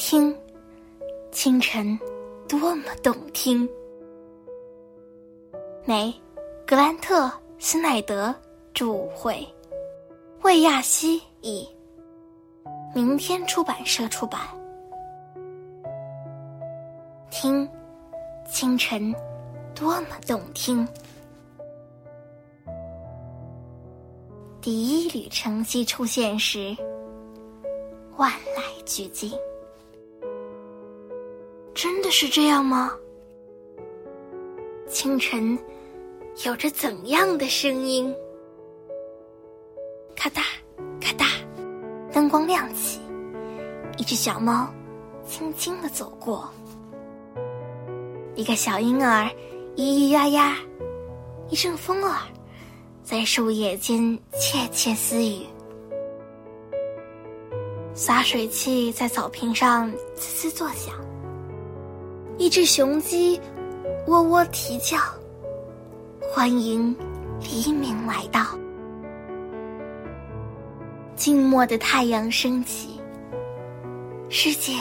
听，清晨多么动听。美，格兰特·斯奈德著会，魏亚西译，明天出版社出版。听，清晨多么动听。第一缕晨曦出现时，万籁俱静。真的是这样吗？清晨有着怎样的声音？咔嗒，咔嗒，灯光亮起，一只小猫轻轻的走过，一个小婴儿咿咿呀呀，一阵风儿在树叶间窃窃私语，洒水器在草坪上滋滋作响。一只雄鸡，喔喔啼叫，欢迎黎明来到。静默的太阳升起，世界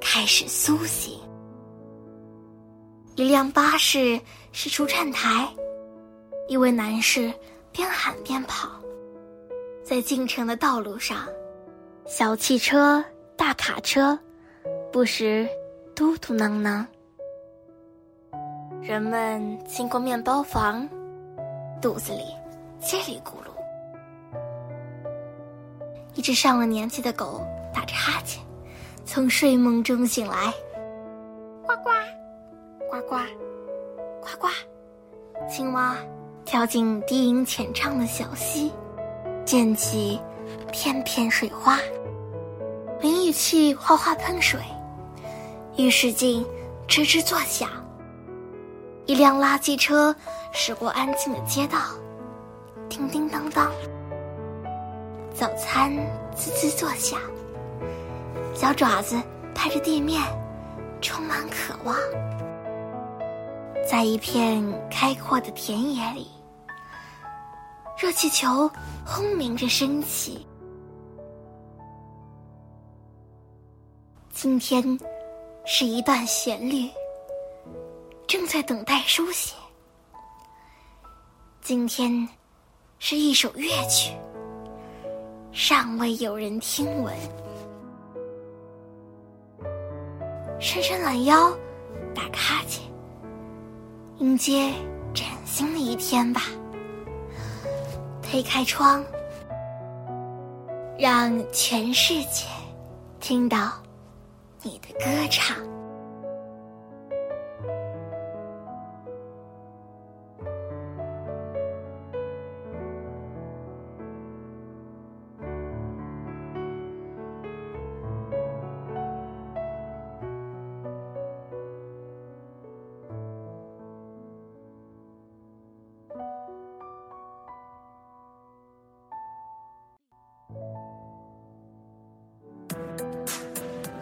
开始苏醒。一辆巴士驶出站台，一位男士边喊边跑，在进城的道路上，小汽车、大卡车，不时。嘟嘟囔囔，人们经过面包房，肚子里叽里咕噜。一只上了年纪的狗打着哈欠，从睡梦中醒来，呱呱，呱呱，呱呱。青蛙跳进低吟浅唱的小溪，溅起片片水花。淋浴器哗哗喷水。浴室镜吱吱作响，一辆垃圾车驶过安静的街道，叮叮当当。早餐滋滋作响，小爪子拍着地面，充满渴望。在一片开阔的田野里，热气球轰鸣着升起。今天。是一段旋律，正在等待书写。今天是一首乐曲，尚未有人听闻。伸伸懒腰，打个哈欠，迎接崭新的一天吧。推开窗，让全世界听到。你的歌唱。